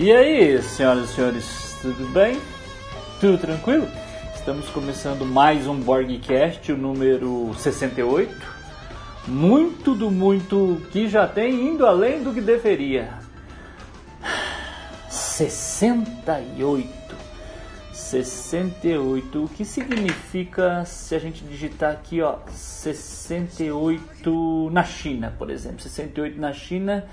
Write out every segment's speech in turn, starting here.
E aí, senhoras e senhores, tudo bem? Tudo tranquilo? Estamos começando mais um Borgcast, o número 68. Muito do muito que já tem, indo além do que deveria. 68. 68. O que significa se a gente digitar aqui, ó, 68 na China, por exemplo. 68 na China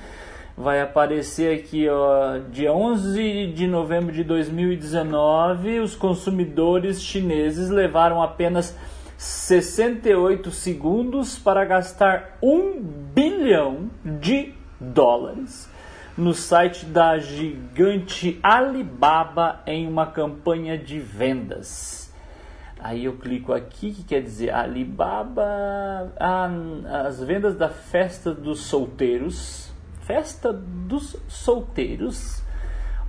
vai aparecer aqui, ó, dia 11 de novembro de 2019, os consumidores chineses levaram apenas 68 segundos para gastar 1 bilhão de dólares no site da gigante Alibaba em uma campanha de vendas. Aí eu clico aqui, que quer dizer Alibaba, as vendas da festa dos solteiros Festa dos solteiros.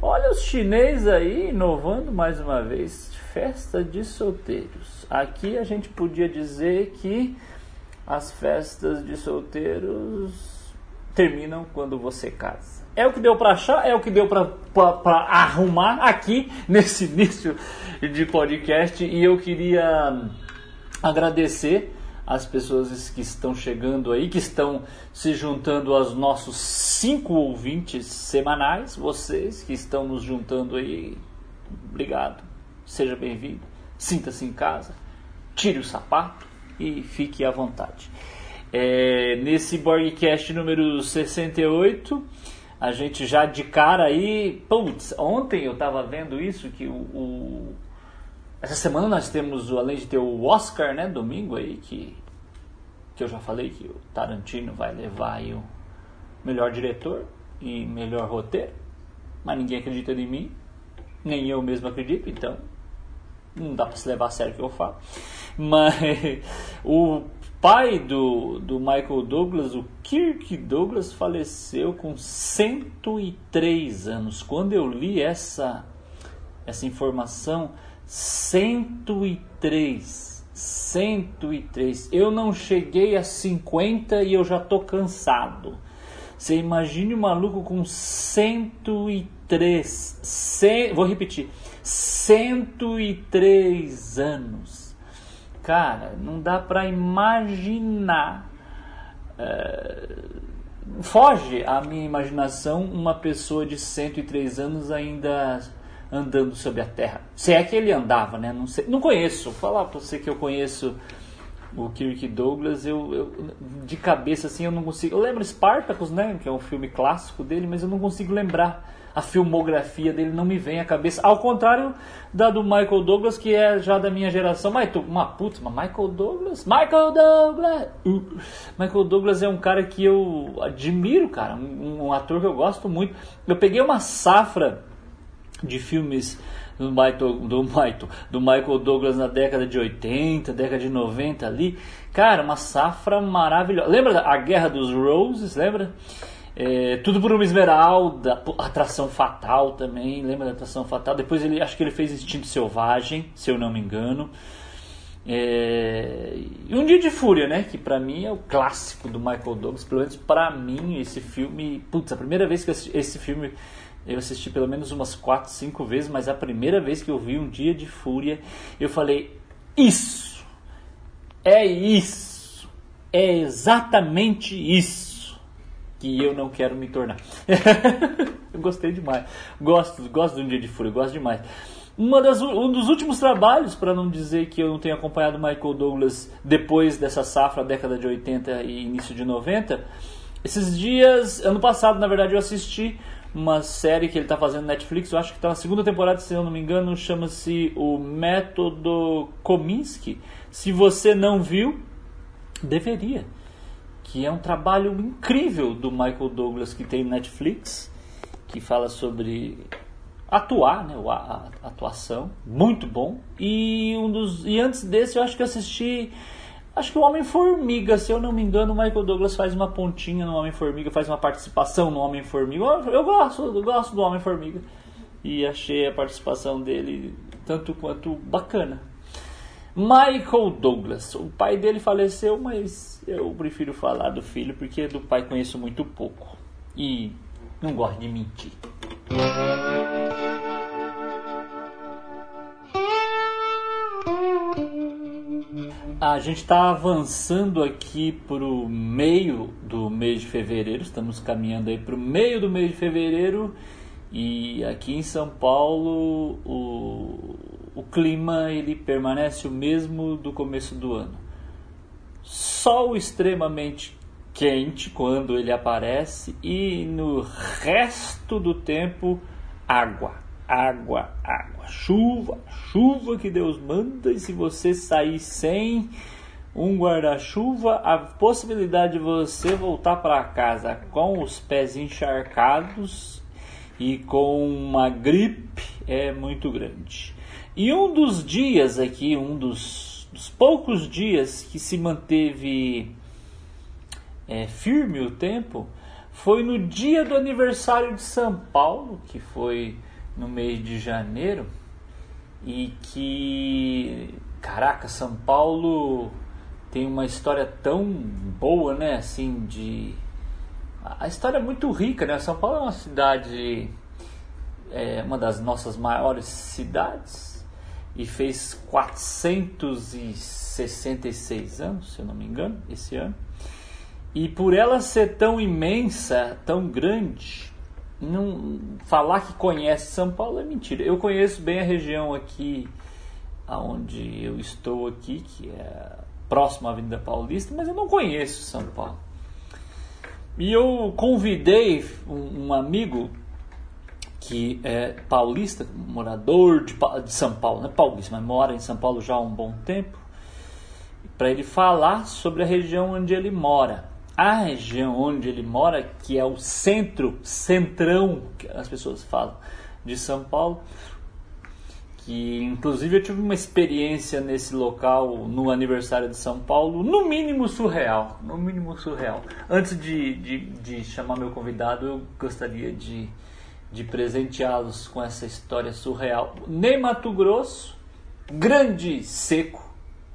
Olha os chineses aí inovando mais uma vez. Festa de solteiros. Aqui a gente podia dizer que as festas de solteiros terminam quando você casa. É o que deu para achar, é o que deu para arrumar aqui nesse início de podcast e eu queria agradecer as pessoas que estão chegando aí, que estão se juntando aos nossos cinco ouvintes semanais, vocês que estão nos juntando aí, obrigado, seja bem-vindo, sinta-se em casa, tire o sapato e fique à vontade. É, nesse Borgcast número 68, a gente já de cara aí, putz, ontem eu estava vendo isso, que o, o essa semana nós temos, além de ter o Oscar, né, domingo aí, que, que eu já falei que o Tarantino vai levar aí o melhor diretor e melhor roteiro, mas ninguém acredita em mim, nem eu mesmo acredito, então não dá para se levar a sério o que eu falo. Mas o pai do, do Michael Douglas, o Kirk Douglas, faleceu com 103 anos. Quando eu li essa, essa informação, 103. 103. Eu não cheguei a 50 e eu já tô cansado. Você imagine um maluco com 103. 100, vou repetir. 103 anos. Cara, não dá para imaginar. É, foge a minha imaginação uma pessoa de 103 anos ainda andando sobre a terra. Se é que ele andava, né? Não, sei, não conheço. Vou falar para você que eu conheço o Kirk Douglas, eu, eu, de cabeça assim eu não consigo. Eu lembro Spartacus, né? Que é um filme clássico dele, mas eu não consigo lembrar. A filmografia dele não me vem à cabeça. Ao contrário da do Michael Douglas, que é já da minha geração. Mas uma puta, mas Michael Douglas? Michael Douglas! Uh, Michael Douglas é um cara que eu admiro, cara. Um, um ator que eu gosto muito. Eu peguei uma safra de filmes do Michael, do, Michael, do Michael Douglas na década de 80, década de 90 ali. Cara, uma safra maravilhosa. Lembra A Guerra dos Roses? Lembra? É, tudo por uma esmeralda, atração fatal também, lembra da atração fatal? Depois ele acho que ele fez Instinto Selvagem, se eu não me engano. É, e um dia de fúria, né? Que para mim é o clássico do Michael Douglas, pelo menos para mim esse filme, putz, a primeira vez que esse filme eu assisti pelo menos umas 4, 5 vezes, mas a primeira vez que eu vi Um Dia de Fúria, eu falei: Isso! É isso! É exatamente isso que eu não quero me tornar. eu gostei demais. Gosto, gosto de Um Dia de Fúria, gosto demais. Uma das, um dos últimos trabalhos, para não dizer que eu não tenho acompanhado Michael Douglas depois dessa safra, década de 80 e início de 90, esses dias, ano passado, na verdade, eu assisti uma série que ele está fazendo no Netflix, eu acho que está na segunda temporada, se eu não me engano, chama-se O Método Kominsky. Se você não viu, deveria. Que é um trabalho incrível do Michael Douglas que tem Netflix, que fala sobre atuar, né, a, atuação, muito bom. E um dos e antes desse eu acho que eu assisti Acho que o Homem-Formiga, se eu não me engano, o Michael Douglas faz uma pontinha no Homem-Formiga, faz uma participação no Homem-Formiga. Eu gosto, eu gosto do Homem-Formiga. E achei a participação dele tanto quanto bacana. Michael Douglas. O pai dele faleceu, mas eu prefiro falar do filho porque do pai conheço muito pouco. E não gosto de mentir. A gente está avançando aqui para o meio do mês de fevereiro, estamos caminhando aí para o meio do mês de fevereiro e aqui em São Paulo o, o clima ele permanece o mesmo do começo do ano. Sol extremamente quente quando ele aparece e no resto do tempo água, água, água, chuva, chuva que Deus manda e se você sair sem um guarda-chuva, a possibilidade de você voltar para casa com os pés encharcados e com uma gripe é muito grande. E um dos dias aqui, um dos, dos poucos dias que se manteve é, firme o tempo, foi no dia do aniversário de São Paulo, que foi no mês de janeiro, e que, caraca, São Paulo tem uma história tão boa, né? Assim, de. A história é muito rica, né? São Paulo é uma cidade, é uma das nossas maiores cidades, e fez 466 anos, se eu não me engano, esse ano. E por ela ser tão imensa, tão grande, não falar que conhece São Paulo é mentira. Eu conheço bem a região aqui aonde eu estou aqui, que é próximo à Avenida Paulista, mas eu não conheço São Paulo. E eu convidei um, um amigo que é paulista, morador de, de São Paulo, não é paulista, mas mora em São Paulo já há um bom tempo, para ele falar sobre a região onde ele mora a região onde ele mora, que é o centro, centrão, que as pessoas falam, de São Paulo, que inclusive eu tive uma experiência nesse local no aniversário de São Paulo, no mínimo surreal, no mínimo surreal. Antes de, de, de chamar meu convidado, eu gostaria de, de presenteá-los com essa história surreal. Nem Mato Grosso, grande, seco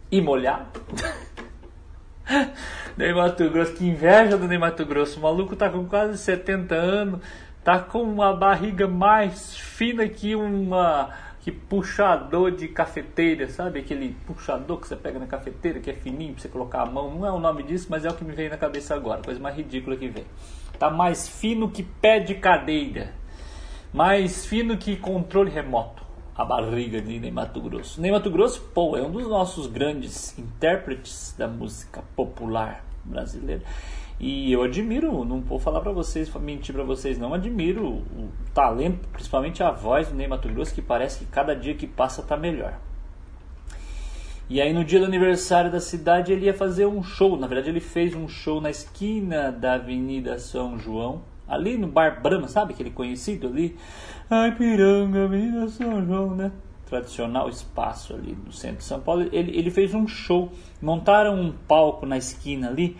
e molhado. Ney Mato Grosso, que inveja do Ney Mato Grosso. O maluco tá com quase 70 anos, tá com uma barriga mais fina que uma que puxador de cafeteira, sabe? Aquele puxador que você pega na cafeteira, que é fininho pra você colocar a mão. Não é o nome disso, mas é o que me veio na cabeça agora. Coisa mais ridícula que vem. Tá mais fino que pé de cadeira. Mais fino que controle remoto a barriga de Ney Mato Grosso. Ney Mato Grosso, pô, é um dos nossos grandes intérpretes da música popular brasileira. E eu admiro, não vou falar para vocês, mentir para vocês, não admiro o talento, principalmente a voz do Ney Mato Grosso, que parece que cada dia que passa tá melhor. E aí no dia do aniversário da cidade ele ia fazer um show, na verdade ele fez um show na esquina da Avenida São João, ali no Bar Brahma, sabe aquele conhecido ali? Ai, Piranga, Avenida São João, né? Tradicional espaço ali no centro de São Paulo. Ele, ele fez um show, montaram um palco na esquina ali,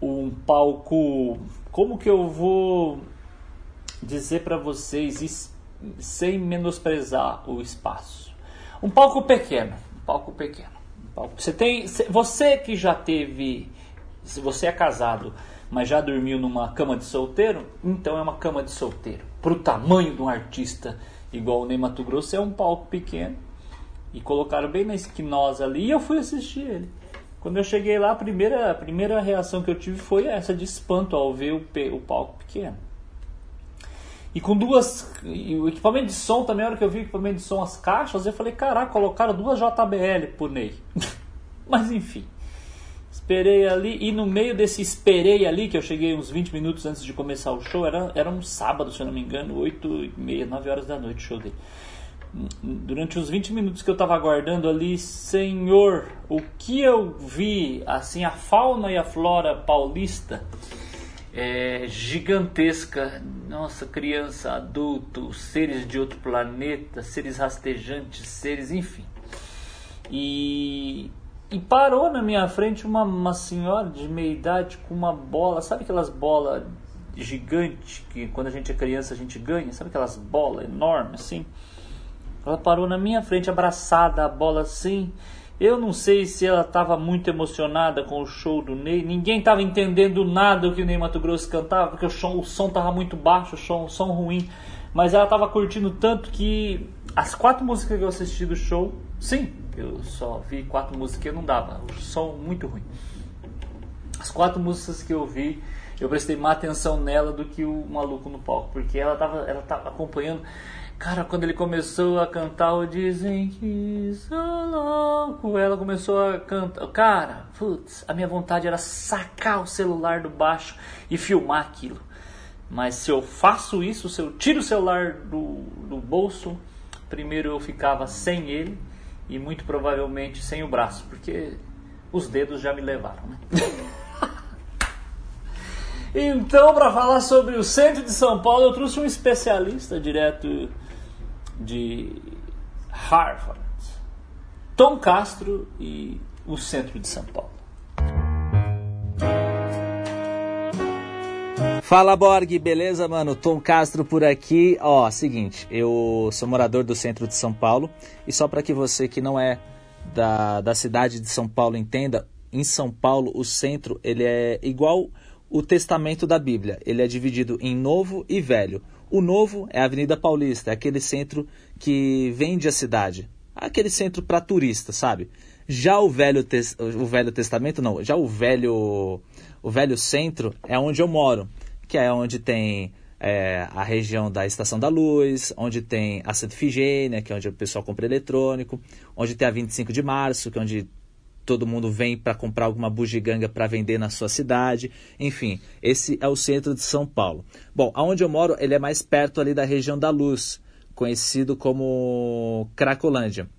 um palco. Como que eu vou dizer para vocês sem menosprezar o espaço? Um palco pequeno, um palco pequeno. Um palco. Você tem, você que já teve, se você é casado mas já dormiu numa cama de solteiro, então é uma cama de solteiro. Para o tamanho de um artista igual o Ney Mato Grosso, é um palco pequeno. E colocaram bem na esquinosa ali e eu fui assistir ele. Quando eu cheguei lá, a primeira, a primeira reação que eu tive foi essa de espanto ao ver o, o palco pequeno. E com duas. E o equipamento de som também, na hora que eu vi o equipamento de som, as caixas, eu falei: caraca, colocaram duas JBL pro Ney. Mas enfim. Esperei ali, e no meio desse esperei ali, que eu cheguei uns 20 minutos antes de começar o show, era, era um sábado, se eu não me engano, 8 e meia, 9 horas da noite o show dele. Durante os 20 minutos que eu estava aguardando ali, Senhor, o que eu vi, assim, a fauna e a flora paulista é gigantesca. Nossa, criança, adulto, seres de outro planeta, seres rastejantes, seres, enfim. E e parou na minha frente uma, uma senhora de meia idade com uma bola, sabe aquelas bolas gigantes que quando a gente é criança a gente ganha? Sabe aquelas bolas enormes assim? Ela parou na minha frente, abraçada a bola assim. Eu não sei se ela estava muito emocionada com o show do Ney. Ninguém estava entendendo nada do que o Ney Mato Grosso cantava, porque o som, estava muito baixo, o som, som ruim. Mas ela tava curtindo tanto que as quatro músicas que eu assisti do show, sim, eu só vi quatro músicas que não dava, o som muito ruim. As quatro músicas que eu vi, eu prestei mais atenção nela do que o maluco no palco, porque ela tava, ela tava acompanhando. Cara, quando ele começou a cantar o Dizem que sou louco, ela começou a cantar. Cara, putz, a minha vontade era sacar o celular do baixo e filmar aquilo. Mas se eu faço isso, se eu tiro o celular do, do bolso, primeiro eu ficava sem ele e muito provavelmente sem o braço, porque os dedos já me levaram, né? então, para falar sobre o centro de São Paulo, eu trouxe um especialista direto de Harvard, Tom Castro e o centro de São Paulo. Fala Borg, beleza, mano? Tom Castro por aqui. Ó, seguinte, eu sou morador do centro de São Paulo e só para que você que não é da, da cidade de São Paulo entenda, em São Paulo o centro ele é igual o testamento da Bíblia. Ele é dividido em novo e velho. O novo é a Avenida Paulista, é aquele centro que vende a cidade. Aquele centro para turista, sabe? Já o velho, o velho Testamento, não, já o velho, o velho centro é onde eu moro, que é onde tem é, a região da Estação da Luz, onde tem a Santa Ifigênia, que é onde o pessoal compra eletrônico, onde tem a 25 de Março, que é onde todo mundo vem para comprar alguma bugiganga para vender na sua cidade. Enfim, esse é o centro de São Paulo. Bom, aonde eu moro, ele é mais perto ali da região da Luz, conhecido como Cracolândia.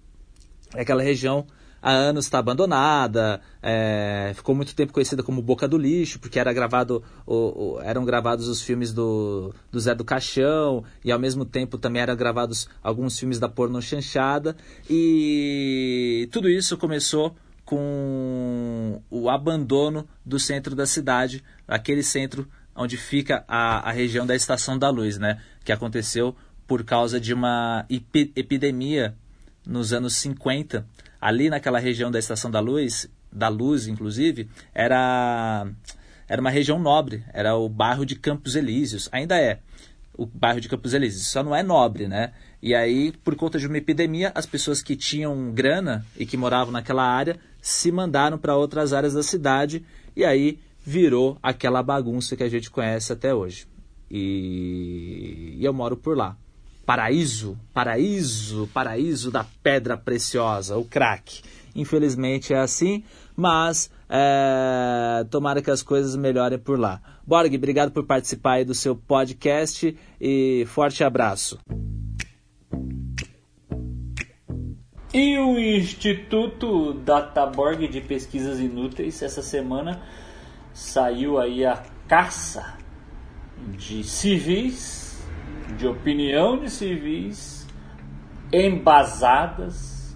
É aquela região há anos está abandonada, é, ficou muito tempo conhecida como Boca do Lixo, porque era gravado, o, o, eram gravados os filmes do, do Zé do Caixão, e ao mesmo tempo também eram gravados alguns filmes da porno chanchada, e tudo isso começou com o abandono do centro da cidade, aquele centro onde fica a, a região da Estação da Luz, né? Que aconteceu por causa de uma epidemia nos anos 50. Ali naquela região da Estação da Luz, da Luz inclusive, era, era uma região nobre, era o bairro de Campos Elíseos, ainda é o bairro de Campos Elíseos, só não é nobre, né? E aí, por conta de uma epidemia, as pessoas que tinham grana e que moravam naquela área se mandaram para outras áreas da cidade e aí virou aquela bagunça que a gente conhece até hoje. E, e eu moro por lá. Paraíso, paraíso, paraíso da pedra preciosa, o crack. Infelizmente é assim, mas é, tomara que as coisas melhorem por lá. Borg, obrigado por participar aí do seu podcast e forte abraço. E o Instituto Databorg de Pesquisas Inúteis, essa semana saiu aí a caça de civis, de opinião de civis, embasadas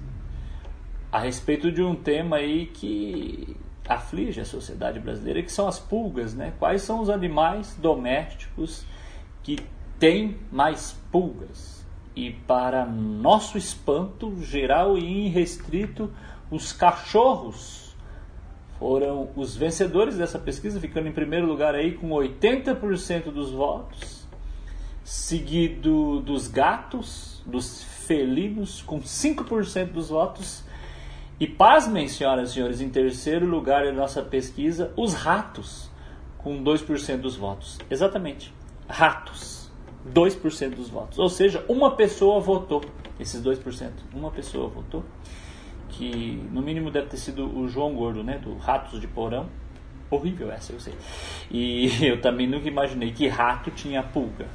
a respeito de um tema aí que aflige a sociedade brasileira, que são as pulgas, né? Quais são os animais domésticos que têm mais pulgas? e, para nosso espanto geral e irrestrito, os cachorros foram os vencedores dessa pesquisa, ficando em primeiro lugar aí com 80% dos votos, seguido dos gatos, dos felinos, com 5% dos votos. E pasmem, senhoras e senhores, em terceiro lugar da nossa pesquisa, os ratos, com 2% dos votos. Exatamente, ratos. 2% dos votos. Ou seja, uma pessoa votou. Esses 2%. Uma pessoa votou. Que no mínimo deve ter sido o João Gordo, né? Do Ratos de Porão. Horrível essa, eu sei. E eu também nunca imaginei que rato tinha pulga.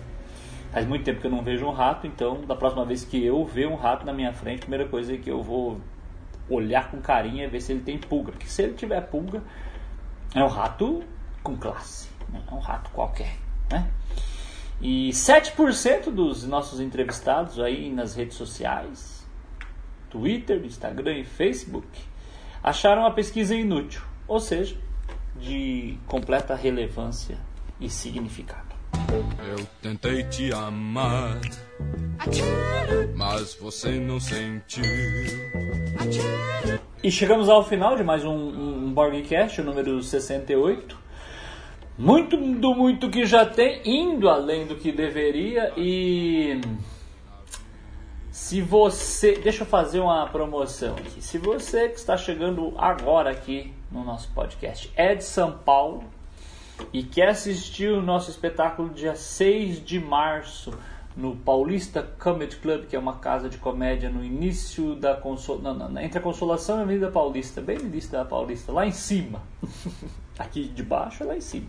Faz muito tempo que eu não vejo um rato, então da próxima vez que eu ver um rato na minha frente, a primeira coisa é que eu vou olhar com carinho é ver se ele tem pulga. Porque se ele tiver pulga, é um rato com classe. Né? É um rato qualquer. Né? E 7% dos nossos entrevistados aí nas redes sociais, Twitter, Instagram e Facebook, acharam a pesquisa inútil, ou seja, de completa relevância e significado. Eu tentei te amar, mas você não sentiu. E chegamos ao final de mais um, um Borgcast, o número 68 Muito do muito que já tem, indo além do que deveria e se você, deixa eu fazer uma promoção aqui. Se você que está chegando agora aqui no nosso podcast é de São Paulo e quer assistir o nosso espetáculo dia 6 de março no Paulista Comedy Club, que é uma casa de comédia no início da Consolação, entre a Consolação e a Avenida Paulista, bem no início da Paulista, lá em cima. aqui de baixo é lá em cima.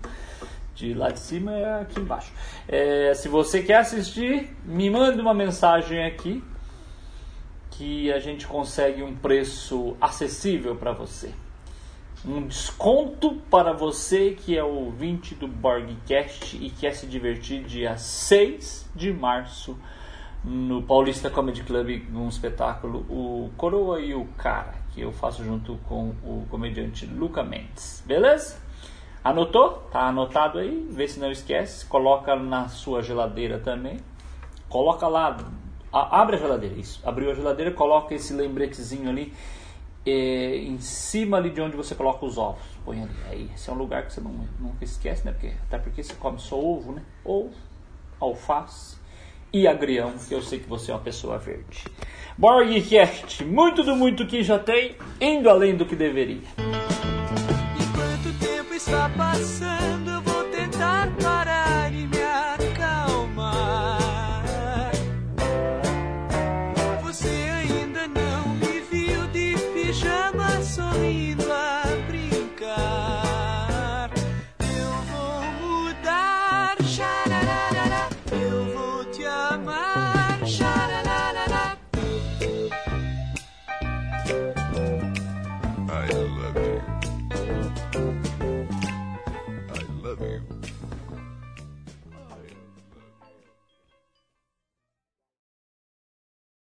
De lá de cima é aqui embaixo. É, se você quer assistir, me mande uma mensagem aqui que a gente consegue um preço acessível para você. Um desconto para você que é ouvinte do Borgcast e quer se divertir dia 6 de março no Paulista Comedy Club, num espetáculo O Coroa e o Cara, que eu faço junto com o comediante Luca Mendes. Beleza? Anotou? Tá anotado aí? Vê se não esquece. Coloca na sua geladeira também. Coloca lá abre a geladeira, isso. Abriu a geladeira, coloca esse lembretezinho ali é, em cima ali de onde você coloca os ovos. Põe ali. Aí, esse é um lugar que você não, nunca esquece, né? Porque, até porque você come só ovo, né? Ovo, alface e agrião, que eu sei que você é uma pessoa verde. Borgcast, muito do muito que já tem, indo além do que deveria. E quanto tempo está passando?